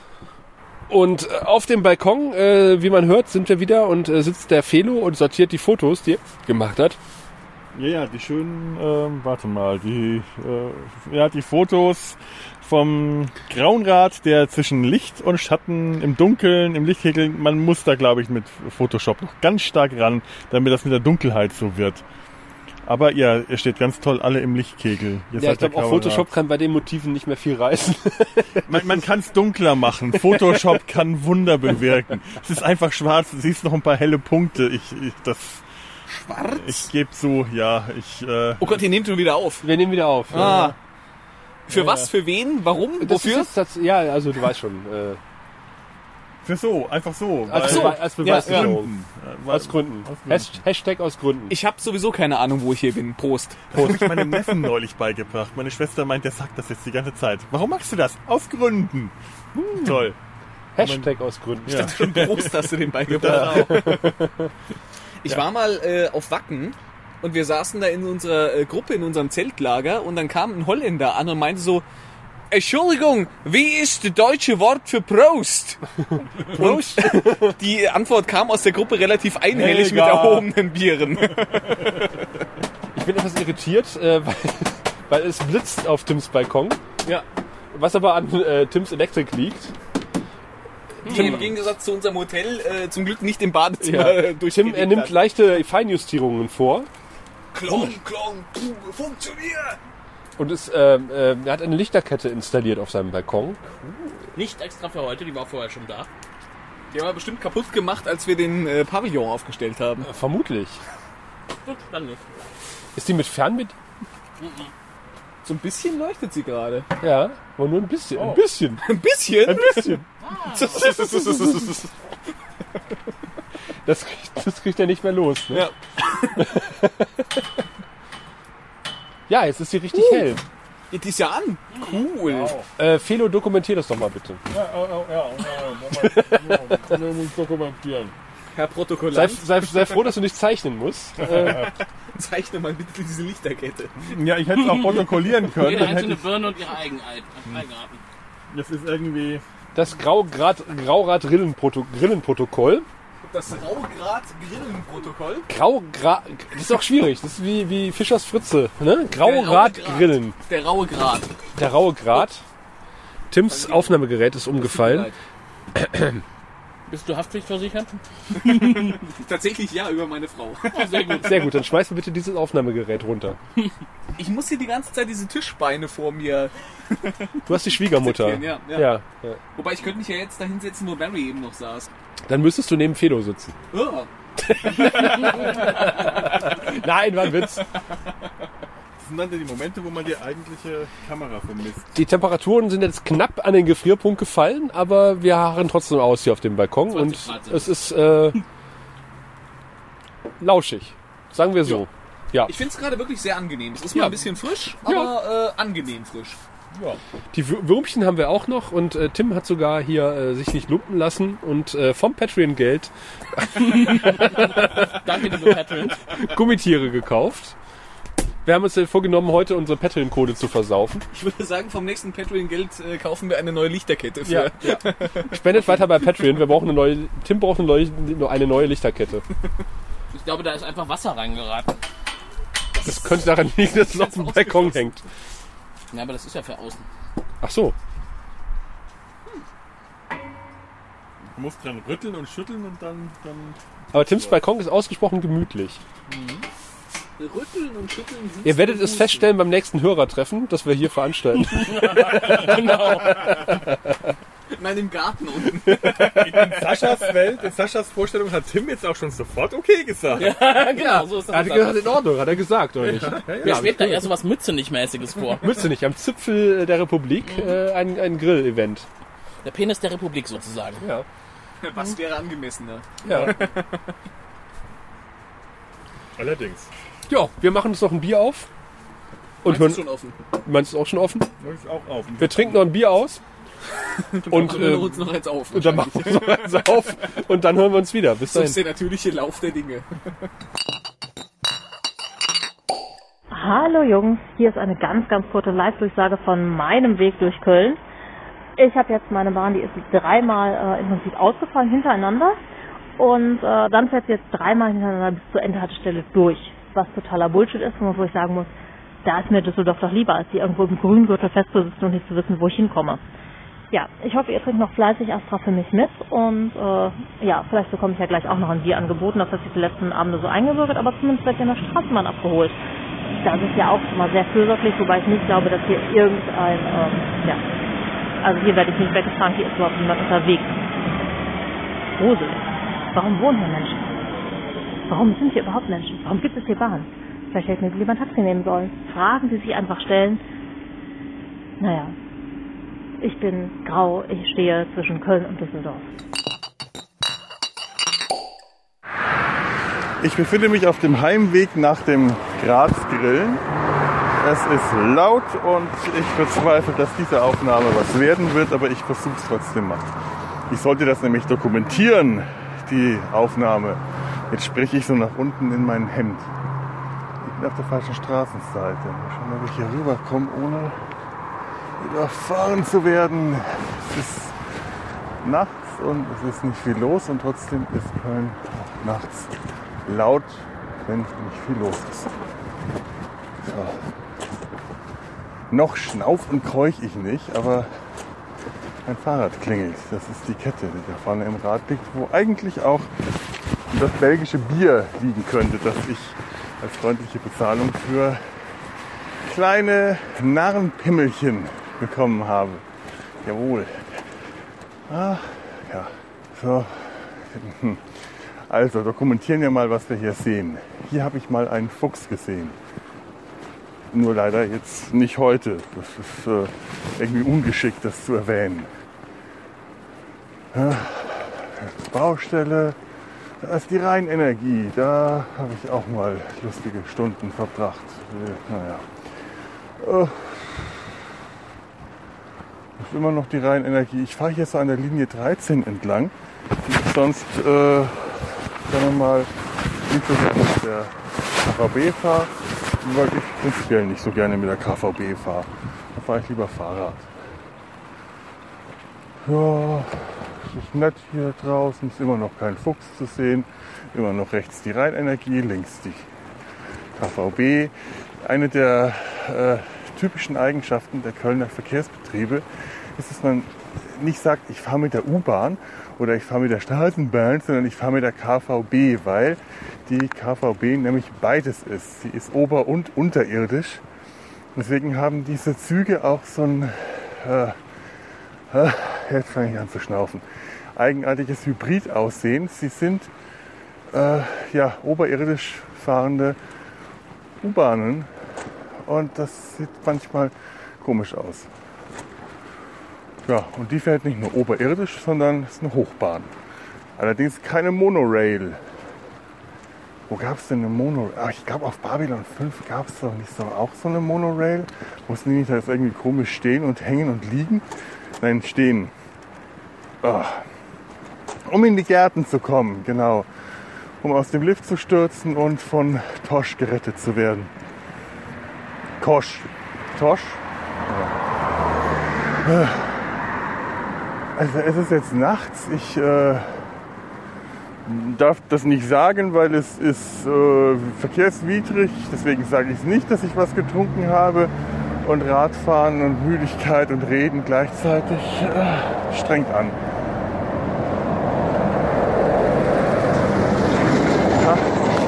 Und äh, auf dem Balkon, äh, wie man hört, sind wir wieder und äh, sitzt der Felo und sortiert die Fotos, die er gemacht hat. Ja, ja, die schönen, ähm, warte mal, die, äh, ja, die Fotos vom Graunrad, der zwischen Licht und Schatten im Dunkeln, im Lichthegel, man muss da, glaube ich, mit Photoshop noch ganz stark ran, damit das mit der Dunkelheit so wird. Aber ja, ihr steht ganz toll alle im Lichtkegel. Ihr Ja, ich glaube auch Photoshop kann bei den Motiven nicht mehr viel reißen. (laughs) Man, man kann es dunkler machen. Photoshop kann Wunder bewirken. Es ist einfach schwarz. Du siehst noch ein paar helle Punkte. Ich, ich das. Schwarz? Ich gebe zu, ja, ich. Äh, Oh Gott, ihr nehmt schon wieder auf. Wir nehmen wieder auf. Ah. Für was? Für wen? Warum? Das Wofür? Ist jetzt, tats- ja, also du weißt schon. Äh, für so, einfach so. als, Bewe als Beweissicherung. Gründen. Äh, weil- Aus Gründen. Aus Gründen. Hasht- Hashtag aus Gründen. Ich habe sowieso keine Ahnung, wo ich hier bin. Prost. Das habe ich meinem Neffen neulich beigebracht. Meine Schwester meint, der sagt das jetzt die ganze Zeit. Warum machst du das? Aus Gründen. Hm, Toll. Hashtag aus Gründen. Ja. Schon Prost hast du den beigebracht. Ich war mal äh, auf Wacken und wir saßen da in unserer äh, Gruppe, in unserem Zeltlager und dann kam ein Holländer an und meinte so, Entschuldigung, wie ist das deutsche Wort für Prost? (laughs) Prost? (laughs) Die Antwort kam aus der Gruppe relativ einhellig mit Helga. erhobenen Bieren. (laughs) Ich bin etwas irritiert, äh, weil, weil es blitzt auf Tims Balkon. Ja. Was aber an äh, Tims Elektrik liegt. Die im Gegensatz zu unserem Hotel äh, zum Glück nicht im Badezimmer Ja. äh, Tim, er nimmt leichte Feinjustierungen vor. Klong, klong, puh, funktioniert! Und ist, ähm, ähm, er hat eine Lichterkette installiert auf seinem Balkon. Nicht extra für heute, die war vorher schon da. Die haben wir bestimmt kaputt gemacht, als wir den äh, Pavillon aufgestellt haben. Äh, Vermutlich. Gut, dann nicht. Ist die mit Fernbed... So ein bisschen leuchtet sie gerade. Ja, aber nur ein bisschen. Ein bisschen. Ein bisschen? Ein bisschen. (laughs) Das kriegt, das kriegt er nicht mehr los. Ne? Ja. (laughs) Ja, jetzt ist sie richtig Uh. hell. Die ist ja an. Cool. Äh, Felo, dokumentier das doch mal bitte. Ja, ja, ja, ja, ja. muss dokumentieren. Herr Sei, Protokollant, sei, sei froh, dass du nicht zeichnen musst. (laughs) Äh, zeichne mal bitte diese Lichterkette. Ja, ich hätte es auch protokollieren können. Jede Dann hätte einzelne Birne und ihre Eigenheit, Eigenarten. das ist irgendwie. Das Graugrad, Graurad-Grillenprotokoll. Das Raugrad-Grillenprotokoll. Graugrad, das ist auch schwierig. Das ist wie, wie Fischers Fritze. Ne? Graurad-Grillen. Der raue Grad. Der raue Grad. Tims Aufnahmegerät ist umgefallen. Bist du haftpflichtversichert? (laughs) Tatsächlich ja, über meine Frau. Oh, sehr gut. Sehr gut, dann schmeiß mir bitte dieses Aufnahmegerät runter. Ich muss hier die ganze Zeit diese Tischbeine vor mir. Du hast die Schwiegermutter. Ja, ja. Ja, ja. Wobei ich könnte mich ja jetzt da hinsetzen, wo Barry eben noch saß. Dann müsstest du neben Felo sitzen. Oh. (laughs) Nein, war ein Witz. Das sind dann die Momente, wo man die eigentliche Kamera vermisst. Die Temperaturen sind jetzt knapp an den Gefrierpunkt gefallen, aber wir harren trotzdem aus hier auf dem Balkon 20 und es ist äh, lauschig. Sagen wir so. Ja. Ich finde es gerade wirklich sehr angenehm. Es ist mal Ja. ein bisschen frisch, Ja. aber äh, angenehm frisch. Die Wür- Würmchen haben wir auch noch und äh, Tim hat sogar hier äh, sich nicht lumpen lassen und äh, vom Patreon-Geld (laughs) Danke, liebe Patrons. Gummitiere gekauft. Wir haben uns äh, vorgenommen, heute unsere Patreon-Code zu versaufen. Ich würde sagen, vom nächsten Patreon-Geld äh, kaufen wir eine neue Lichterkette für. Spendet weiter bei Patreon. Wir brauchen eine neue. Tim braucht eine neue, eine neue Lichterkette. Ich glaube, da ist einfach Wasser reingeraten. Das könnte daran liegen, dass es auf dem Balkon hängt. Ja, aber das ist ja für außen. Ach so. Du musst dran rütteln und schütteln und dann. dann Aber Tims Balkon ist ausgesprochen gemütlich. Rütteln und schütteln. Ihr werdet es feststellen beim nächsten Hörertreffen, das wir hier veranstalten. (laughs) Nein, im Garten unten. in Saschas Welt, in Saschas Vorstellung hat Tim jetzt auch schon sofort okay gesagt. genau, so ist das. Er hat gesagt, in Ordnung, hat er gesagt, oder nicht? Mir schwebt da eher so was Mütze-nicht-mäßiges vor. Müsste nicht. Am Zipfel der Republik äh, ein, ein Grill-Event. Der Penis der Republik sozusagen. Ja. Was wäre angemessener? Ja. Allerdings. Ja, wir machen uns noch ein Bier auf. Und hören, ist schon offen. meinst du auch schon offen? Das ist auch auf. Wir trinken noch ein Bier aus. (laughs) und, Und wir äh, uns noch eins auf. und dann machen wir uns noch eins auf. Und dann hören wir uns wieder. Bis dahin. ist der natürliche Lauf der Dinge. Hallo Jungs, hier ist eine ganz, ganz kurze Live-Durchsage von meinem Weg durch Köln. Ich habe jetzt meine Bahn, die ist dreimal äh, im Prinzip ausgefallen hintereinander und äh, dann fährt sie jetzt dreimal hintereinander bis zur Endhaltestelle durch, was totaler Bullshit ist, wo ich sagen muss, da ist mir Düsseldorf doch lieber, als hier irgendwo im Grüngürtel festzusitzen und nicht zu wissen, wo ich hinkomme. ja, ich hoffe, ihr trinkt noch fleißig Astra für mich mit und äh, ja, vielleicht bekomme ich ja gleich auch noch ein Bier angeboten. Das hat sich die letzten Abende so eingewirkt, aber zumindest wird ja in der Straßenbahn abgeholt. Das ist ja auch schon mal sehr fürsorglich, wobei ich nicht glaube, dass hier irgendein, ähm, ja, also hier werde ich nicht weggefahren, hier ist überhaupt niemand unterwegs. Gruselig. Warum wohnen hier Menschen? Warum sind hier überhaupt Menschen? Warum gibt es hier Bahn? Vielleicht hätte mir lieber ein Taxi nehmen sollen. Fragen, die sich einfach stellen. Naja, ich bin grau, ich stehe zwischen Köln und Düsseldorf. Ich befinde mich auf dem Heimweg nach dem Graz-Grillen. Es ist laut und ich bezweifle, dass diese Aufnahme was werden wird, aber ich versuche es trotzdem mal. Ich sollte das nämlich dokumentieren, die Aufnahme. Jetzt spreche ich so nach unten in mein Hemd. Ich bin auf der falschen Straßenseite. Mal schauen, ob ich hier rüberkomme, ohne überfahren zu werden. Es ist nachts und es ist nicht viel los und trotzdem ist Köln auch nachts laut, wenn nicht viel los ist. So. Noch schnauf und keuch ich nicht, aber mein Fahrrad klingelt. Das ist die Kette, die da vorne im Rad liegt, wo eigentlich auch das belgische Bier liegen könnte, das ich als freundliche Bezahlung für kleine Narrenpimmelchen bekommen habe. Jawohl. Ah, ja. So. Hm. Also, dokumentieren wir mal, was wir hier sehen. Hier habe ich mal einen Fuchs gesehen. Nur leider jetzt nicht heute. Das ist äh, irgendwie ungeschickt, das zu erwähnen. Ja, Baustelle. Da ist die Rheinenergie. Da habe ich auch mal lustige Stunden verbracht. Äh, Naja. Äh, ist immer noch die Rheinenergie. Ich fahre so an der Linie 13 entlang, die ich sonst, äh, sagen wir mal, nicht so gerne mit der KVB fahre, weil ich prinzipiell nicht so gerne mit der KVB fahre. Da fahre ich lieber Fahrrad. Ja, ist nett hier draußen, ist immer noch kein Fuchs zu sehen. Immer noch rechts die Rheinenergie, links die KVB. Eine der äh, typischen Eigenschaften der Kölner Verkehrsbetriebe ist, dass man nicht sagt, ich fahre mit der U-Bahn oder ich fahre mit der Straßenbahn, sondern ich fahre mit der KVB, weil die KVB nämlich beides ist. Sie ist ober- und unterirdisch. Deswegen haben diese Züge auch so ein, äh, jetzt fange ich an zu schnaufen, eigenartiges Hybrid-Aussehen. Sie sind äh, ja, oberirdisch fahrende U-Bahnen und das sieht manchmal komisch aus. Ja, und die fährt nicht nur oberirdisch, sondern ist eine Hochbahn. Allerdings keine Monorail. Wo gab es denn eine Monorail? Ah, ich glaube auf Babylon 5 gab es doch nicht so auch so eine Monorail. Mussten die nicht da jetzt irgendwie komisch stehen und hängen und liegen? Nein, stehen. Ah. Um in die Gärten zu kommen, genau. Um aus dem Lift zu stürzen und von Tosch gerettet zu werden. Kosch. Tosch? Ja. Also es ist jetzt nachts. Ich äh, darf das nicht sagen, weil es ist äh, verkehrswidrig. Deswegen sage ich es nicht, dass ich was getrunken habe. Und Radfahren und Müdigkeit und Reden gleichzeitig äh, strengt an.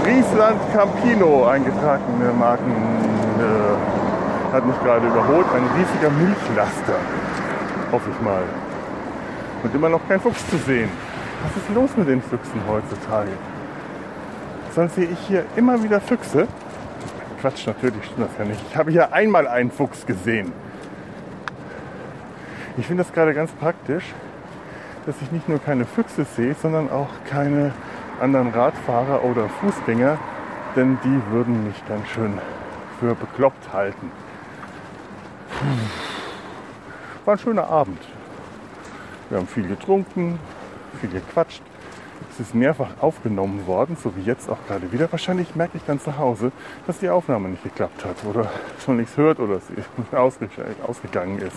Friesland Campino, eingetragene Marken, äh, hat mich gerade überholt. Ein riesiger Milchlaster, hoffe ich mal. Und immer noch kein Fuchs zu sehen. Was ist los mit den Füchsen heutzutage? Sonst sehe ich hier immer wieder Füchse. Quatsch, natürlich stimmt das ja nicht. Ich habe hier einmal einen Fuchs gesehen. Ich finde das gerade ganz praktisch, dass ich nicht nur keine Füchse sehe, sondern auch keine anderen Radfahrer oder Fußgänger, denn die würden mich ganz schön für bekloppt halten. War ein schöner Abend. Wir haben viel getrunken, viel gequatscht. Es ist mehrfach aufgenommen worden, so wie jetzt auch gerade wieder. Wahrscheinlich merke ich dann zu Hause, dass die Aufnahme nicht geklappt hat oder (laughs) schon nichts hört oder sie (laughs) ausge ausgegangen ist.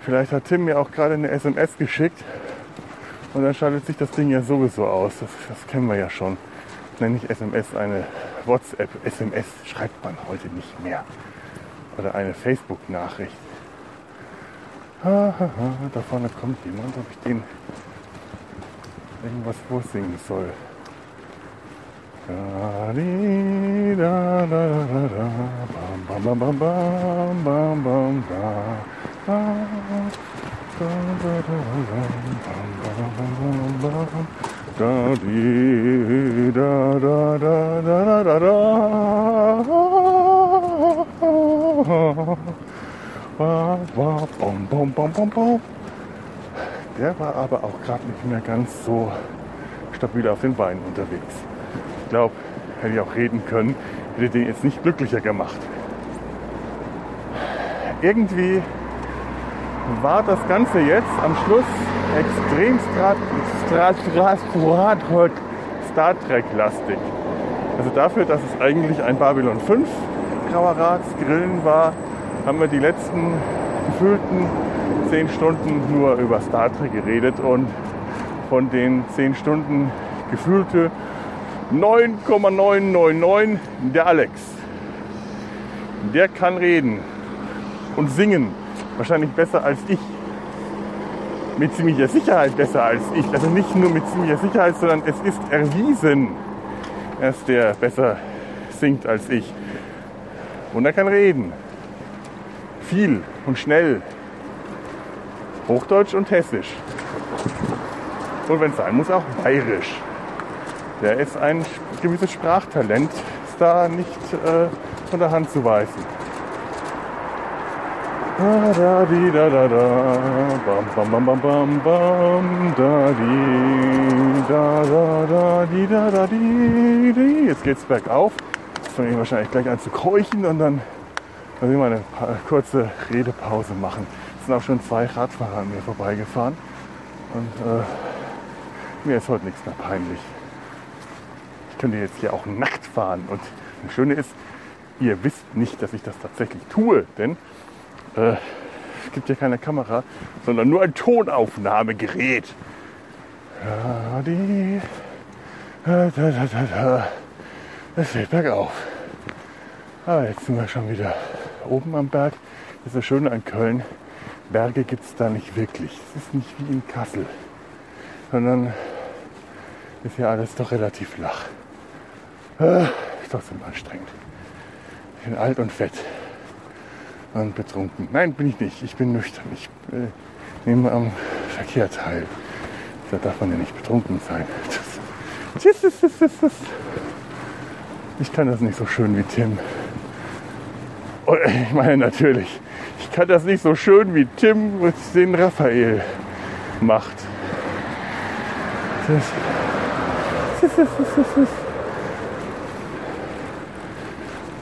Vielleicht hat Tim mir auch gerade eine SMS geschickt und dann schaltet sich das Ding ja sowieso aus. Das, das kennen wir ja schon. Nenne ich SMS eine WhatsApp. SMS schreibt man heute nicht mehr. Oder eine Facebook-Nachricht. Da vorne kommt jemand, ob ich den irgendwas vorsingen soll. Bum, bum, bum, bum, bum. Der war aber auch gerade nicht mehr ganz so stabil auf den Beinen unterwegs. Ich glaube, hätte ich auch reden können, hätte den jetzt nicht glücklicher gemacht. Irgendwie war das Ganze jetzt am Schluss extrem Star, Trek-lastig. Also dafür, dass es eigentlich ein Babylon 5 Grauerratsgrillen war, haben wir die letzten gefühlten zehn Stunden nur über Star Trek geredet und von den zehn Stunden gefühlte 9,999 der Alex. Der kann reden und singen. Wahrscheinlich besser als ich. Mit ziemlicher Sicherheit besser als ich. Also nicht nur mit ziemlicher Sicherheit, sondern es ist erwiesen, dass der besser singt als ich. Und er kann reden. Viel und schnell. Hochdeutsch und Hessisch. Und wenn es sein muss, auch Bayerisch. Der ist ein gewisses Sprachtalent, ist da nicht äh, von der Hand zu weisen. Da, di, da, da, da, bam, bam, bam, bam, bam, bam, da, di, da, da, da, di, da, da, di, di. Jetzt geht's bergauf. Jetzt fange ich wahrscheinlich gleich an zu keuchen und dann muss ich mal eine kurze Redepause machen. Sind auch schon zwei Radfahrer an mir vorbeigefahren und äh, mir ist heute nichts mehr peinlich. Ich könnte jetzt hier auch nackt fahren und das Schöne ist, ihr wisst nicht, dass ich das tatsächlich tue, denn äh, es gibt ja keine Kamera, sondern nur ein Tonaufnahmegerät. Es geht bergauf. Aber jetzt sind wir schon wieder oben am Berg. Das ist das Schöne an Köln. Berge gibt es da nicht wirklich. Es ist nicht wie in Kassel, sondern ist ja alles doch relativ flach. Äh, ist trotzdem anstrengend. Ich bin alt und fett und betrunken. Nein, bin ich nicht. Ich bin nüchtern. Ich äh, nehme am Verkehr teil. Da darf man ja nicht betrunken sein. (laughs) Tschüss, tschüss, tschüss, tschüss. Ich kann das nicht so schön wie Tim. Und ich meine natürlich, ich kann das nicht so schön wie Tim mit den Raphael macht. Das.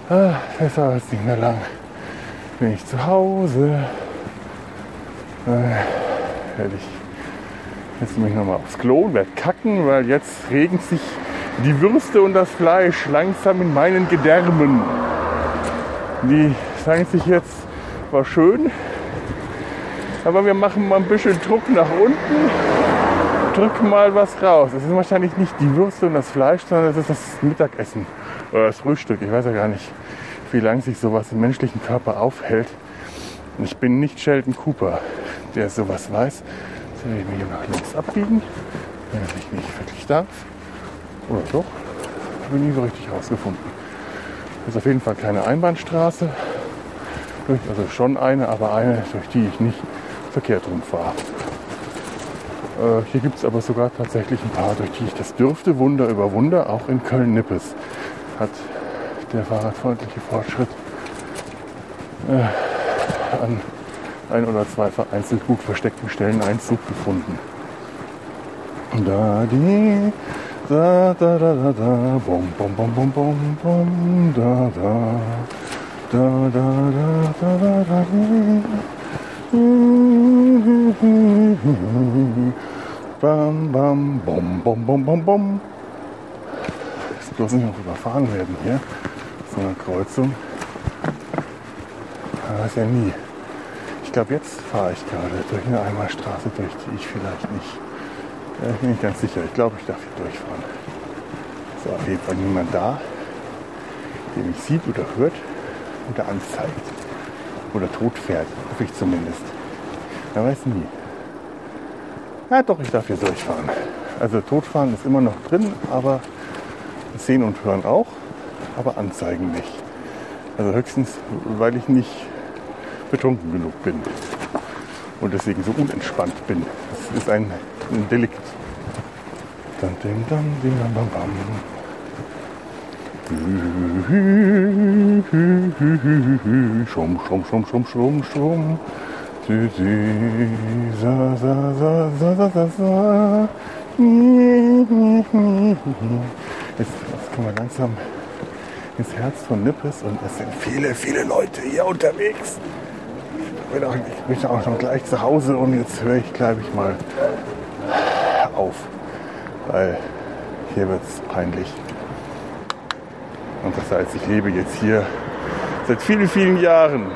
Ah, das dauert jetzt nicht mehr lang. Bin ich zu Hause. Äh, ich jetzt mich nochmal aufs Klo und werde kacken, weil jetzt regen sich die Würste und das Fleisch langsam in meinen Gedärmen. Die sagen sich jetzt, war schön, aber wir machen mal ein bisschen Druck nach unten, drücken mal was raus. Es sind wahrscheinlich nicht die Würste und das Fleisch, sondern es ist das Mittagessen oder das Frühstück. Ich weiß ja gar nicht, wie lange sich sowas im menschlichen Körper aufhält. Und ich bin nicht Sheldon Cooper, der sowas weiß. Jetzt werde ich mich hier nach links abbiegen, wenn ich nicht wirklich darf. Oder doch? Habe ich nie so richtig rausgefunden. Das ist auf jeden Fall keine Einbahnstraße. Also schon eine, aber eine, durch die ich nicht verkehrt rumfahre. Äh, hier gibt es aber sogar tatsächlich ein paar, durch die ich das dürfte. Wunder über Wunder, auch in Köln-Nippes hat der fahrradfreundliche Fortschritt äh, an ein oder zwei vereinzelt gut versteckten Stellen Einzug gefunden. Da die da, da, da, da, da, bom, bom, bom, bom, bom, bom, da, da. Da, da, da, da, da, da, Bam, bam, bom, bom, bom, bom, bom. Jetzt bloß nicht noch überfahren werden hier. So eine Kreuzung. Ah, das ist ja nie. Ich glaube, jetzt fahre ich gerade durch eine Einbahnstraße durch, die ich vielleicht nicht ja, ich bin nicht ganz sicher. Ich glaube, ich darf hier durchfahren. So, auf jeden Fall niemand da, der mich sieht oder hört oder anzeigt. Oder tot fährt, hoffe ich zumindest. Man weiß nie. Ja, doch, ich darf hier durchfahren. Also totfahren ist immer noch drin, aber sehen und hören auch, aber anzeigen nicht. Also höchstens, weil ich nicht betrunken genug bin und deswegen so unentspannt bin. Das ist ein, ein Delikt. Dann, ding, dann, ding, dann, bam, bam. Sa, sa, sa, sa, sa, sa, sa. Jetzt, jetzt kommen wir langsam ins Herz von Nippes und es sind viele, viele Leute hier unterwegs. Ich bin auch, ich bin auch schon gleich zu Hause und jetzt höre ich, glaube ich, mal auf, weil hier wird es peinlich. Und das heißt, ich lebe jetzt hier seit vielen, vielen Jahren.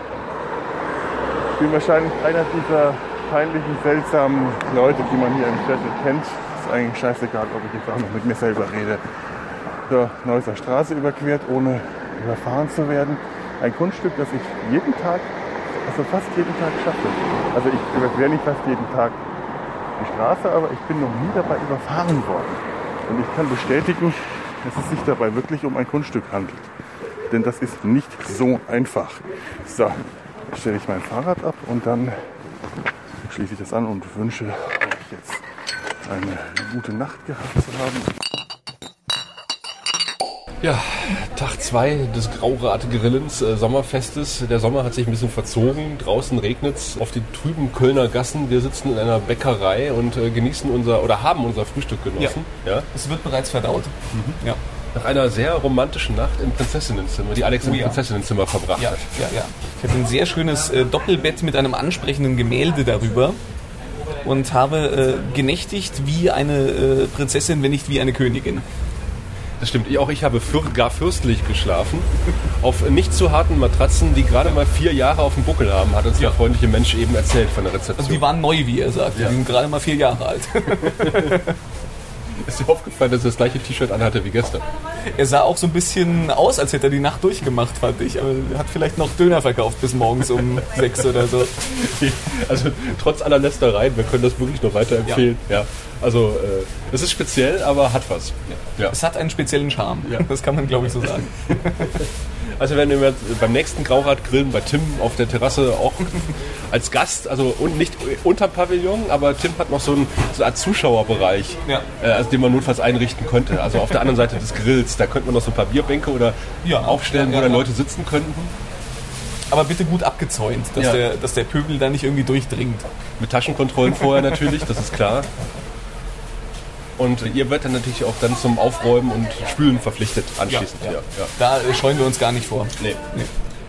Ich bin wahrscheinlich einer dieser peinlichen, seltsamen Leute, die man hier im Viertel kennt. Ist eigentlich scheißegal, ob ich jetzt auch noch mit mir selber rede. So, Neusser Straße überquert, ohne überfahren zu werden. Ein Grundstück, das ich jeden Tag, also fast jeden Tag schaffe. Also ich überquere nicht fast jeden Tag die Straße, aber ich bin noch nie dabei überfahren worden. Und ich kann bestätigen, dass es sich dabei wirklich um ein Grundstück handelt. Denn das ist nicht so einfach. So, stelle ich mein Fahrrad ab und dann schließe ich das an und wünsche euch jetzt eine gute Nacht gehabt zu haben. Ja, Tag 2 des Graurat-Grillens, äh, Sommerfestes. Der Sommer hat sich ein bisschen verzogen. Draußen regnet es auf die trüben Kölner Gassen. Wir sitzen in einer Bäckerei und äh, genießen unser oder haben unser Frühstück genossen. Ja. Es wird bereits verdaut. Ja. Nach einer sehr romantischen Nacht im Prinzessinnenzimmer, die Alex im Oh ja. Prinzessinnenzimmer verbracht Ja, hat. ja, ja. Ich hatte ein sehr schönes äh, Doppelbett mit einem ansprechenden Gemälde darüber und habe äh, genächtigt wie eine äh, Prinzessin, wenn nicht wie eine Königin. Das stimmt. Ich, auch ich habe für, gar fürstlich geschlafen. Auf nicht zu harten Matratzen, die gerade mal vier Jahre auf dem Buckel haben, hat uns der freundliche Mensch eben erzählt von der Rezeption. Also die waren neu, wie er sagt. Ja. Die sind gerade mal vier Jahre alt. (laughs) ist dir aufgefallen, dass er das gleiche T-Shirt anhatte wie gestern? Er sah auch so ein bisschen aus, als hätte er die Nacht durchgemacht, fand ich. Aber er hat vielleicht noch Döner verkauft bis morgens um (laughs) sechs oder so. Also trotz aller Lästereien, wir können das wirklich nur weiterempfehlen. Ja. Also äh, es ist speziell, aber hat was. Ja. Es hat einen speziellen Charme. Ja. Das kann man, glaube ich, so sagen. (laughs) Also wenn wir beim nächsten Graurad grillen bei Tim auf der Terrasse auch (laughs) als Gast, also und nicht unterm Pavillon, aber Tim hat noch so, einen, so eine Art Zuschauerbereich, Ja. äh, also den man notfalls einrichten könnte. Also auf der anderen Seite des Grills, da könnte man noch so ein paar Bierbänke oder Ja. aufstellen, Ja, wo dann. Leute sitzen könnten. Aber bitte gut abgezäunt, dass, der, dass der Pöbel da nicht irgendwie durchdringt. Mit Taschenkontrollen vorher natürlich, das ist klar. Und ihr werdet dann natürlich auch dann zum Aufräumen und Spülen verpflichtet anschließend. Ja, Ja, ja. Da scheuen wir uns gar nicht vor. Nee.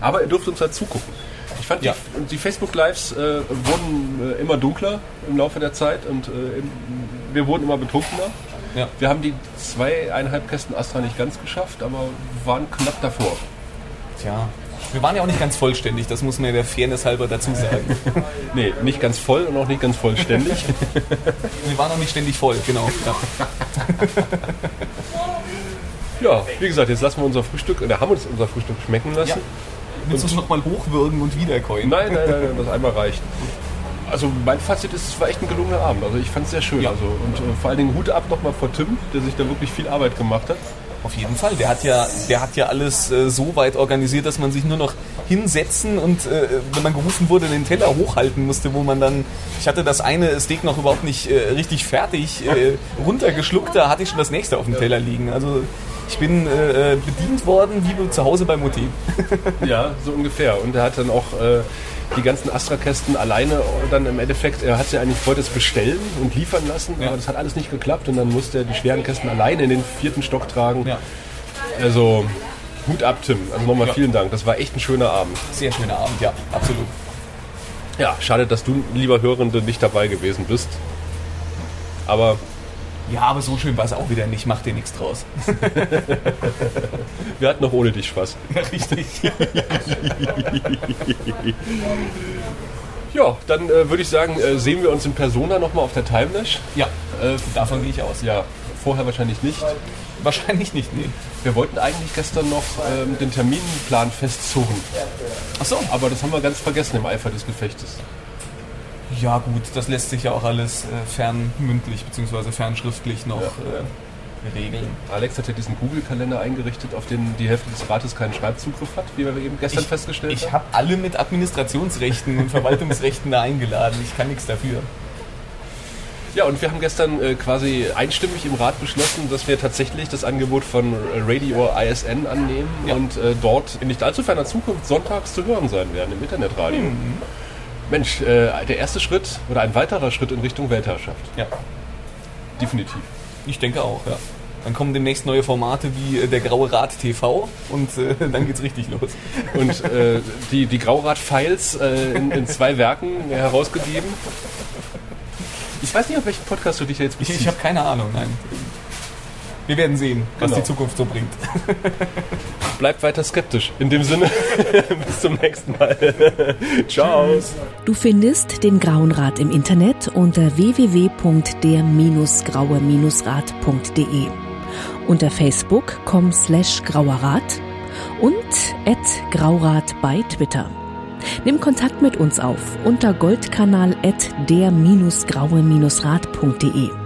Aber ihr dürft uns halt zugucken. Ich fand, die, die Facebook-Lives äh, wurden äh, immer dunkler im Laufe der Zeit und äh, wir wurden immer betrunkener. Ja. Wir haben die zweieinhalb Kästen Astra nicht ganz geschafft, aber waren knapp davor. Tja. Wir waren ja auch nicht ganz vollständig, das muss man ja der Fairness halber dazu sagen. (laughs) Nee, nicht ganz voll und auch nicht ganz vollständig. (laughs) Wir waren auch nicht ständig voll, genau. Ja. (laughs) ja, wie gesagt, jetzt lassen wir unser Frühstück, oder haben uns unser Frühstück schmecken lassen. Willst du es nochmal hochwürgen und wiederkäuen? Nein, nein, nein, nein, das einmal reicht. Also mein Fazit ist, es war echt ein gelungener Abend. Also ich fand es sehr schön. Ja. Also, und äh, vor allen Dingen Hut ab nochmal vor Tim, der sich da wirklich viel Arbeit gemacht hat. Auf jeden Fall. Der hat ja, der hat ja alles äh, so weit organisiert, dass man sich nur noch hinsetzen und äh, wenn man gerufen wurde, den Teller hochhalten musste, wo man dann, ich hatte das eine Steak noch überhaupt nicht äh, richtig fertig äh, runtergeschluckt, da hatte ich schon das nächste auf dem Teller liegen. Also ich bin äh, äh, bedient worden wie zu Hause bei Mutti. (laughs) Ja, so ungefähr. Und er hat dann auch äh, die ganzen Astra-Kästen alleine dann im Endeffekt, er hat sie eigentlich wollte es bestellen und liefern lassen, Ja. aber das hat alles nicht geklappt und dann musste er die schweren Kästen alleine in den vierten Stock tragen. Ja. Also Hut ab, Tim. Also nochmal Ja. vielen Dank. Das war echt ein schöner Abend. Sehr schöner Abend, ja, absolut. Ja, schade, dass du, lieber Hörende, nicht dabei gewesen bist. Aber Ja, aber so schön war es auch wieder nicht, mach dir nichts draus. (laughs) wir hatten noch ohne dich Spaß. Ja, richtig. Ja, dann äh, würde ich sagen, äh, sehen wir uns in Persona nochmal auf der Timelash. Ja, Äh, davon gehe ich aus. ja, vorher wahrscheinlich nicht. Wahrscheinlich nicht, nee. Wir wollten eigentlich gestern noch ähm, den Terminplan festzurren. Ach so. Aber das haben wir ganz vergessen im Eifer des Gefechtes. Ja gut, das lässt sich ja auch alles äh, fernmündlich bzw. fernschriftlich noch äh, regeln. Alex hat ja diesen Google-Kalender eingerichtet, auf den die Hälfte des Rates keinen Schreibzugriff hat, wie wir eben gestern Ich- festgestellt Ich haben. habe alle mit Administrationsrechten und (laughs) Verwaltungsrechten da eingeladen. Ich kann nichts dafür. Ja, und wir haben gestern äh, quasi einstimmig im Rat beschlossen, dass wir tatsächlich das Angebot von Radio ISN annehmen Ja. und äh, dort in nicht allzu ferner Zukunft sonntags zu hören sein werden im Internetradio. Mhm. Mensch, äh, der erste Schritt oder ein weiterer Schritt in Richtung Weltherrschaft. Ja, Definitiv. ich denke auch, ja. Dann kommen demnächst neue Formate wie äh, der Graue Rat TV und äh, (laughs) dann geht's richtig los. Und äh, die, die Graurat-Files äh, in, in zwei Werken herausgegeben. Ich weiß nicht, auf welchen Podcast du dich jetzt Ich, beziehst. ich habe keine Ahnung, nein. Wir werden sehen, was Genau. die Zukunft so bringt. (laughs) Bleib weiter skeptisch. In dem Sinne, (laughs) bis zum nächsten Mal. (laughs) Ciao. Du findest den Grauen Rat im Internet unter www.der-graue-rat.de, unter facebook.com slash grauerrat und at graurat bei Twitter. Nimm Kontakt mit uns auf unter goldkanal at der-graue-rat.de.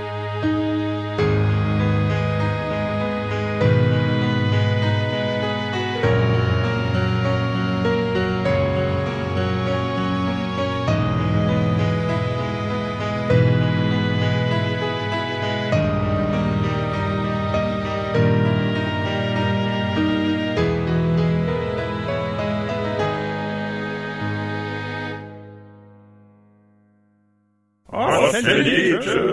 天地之。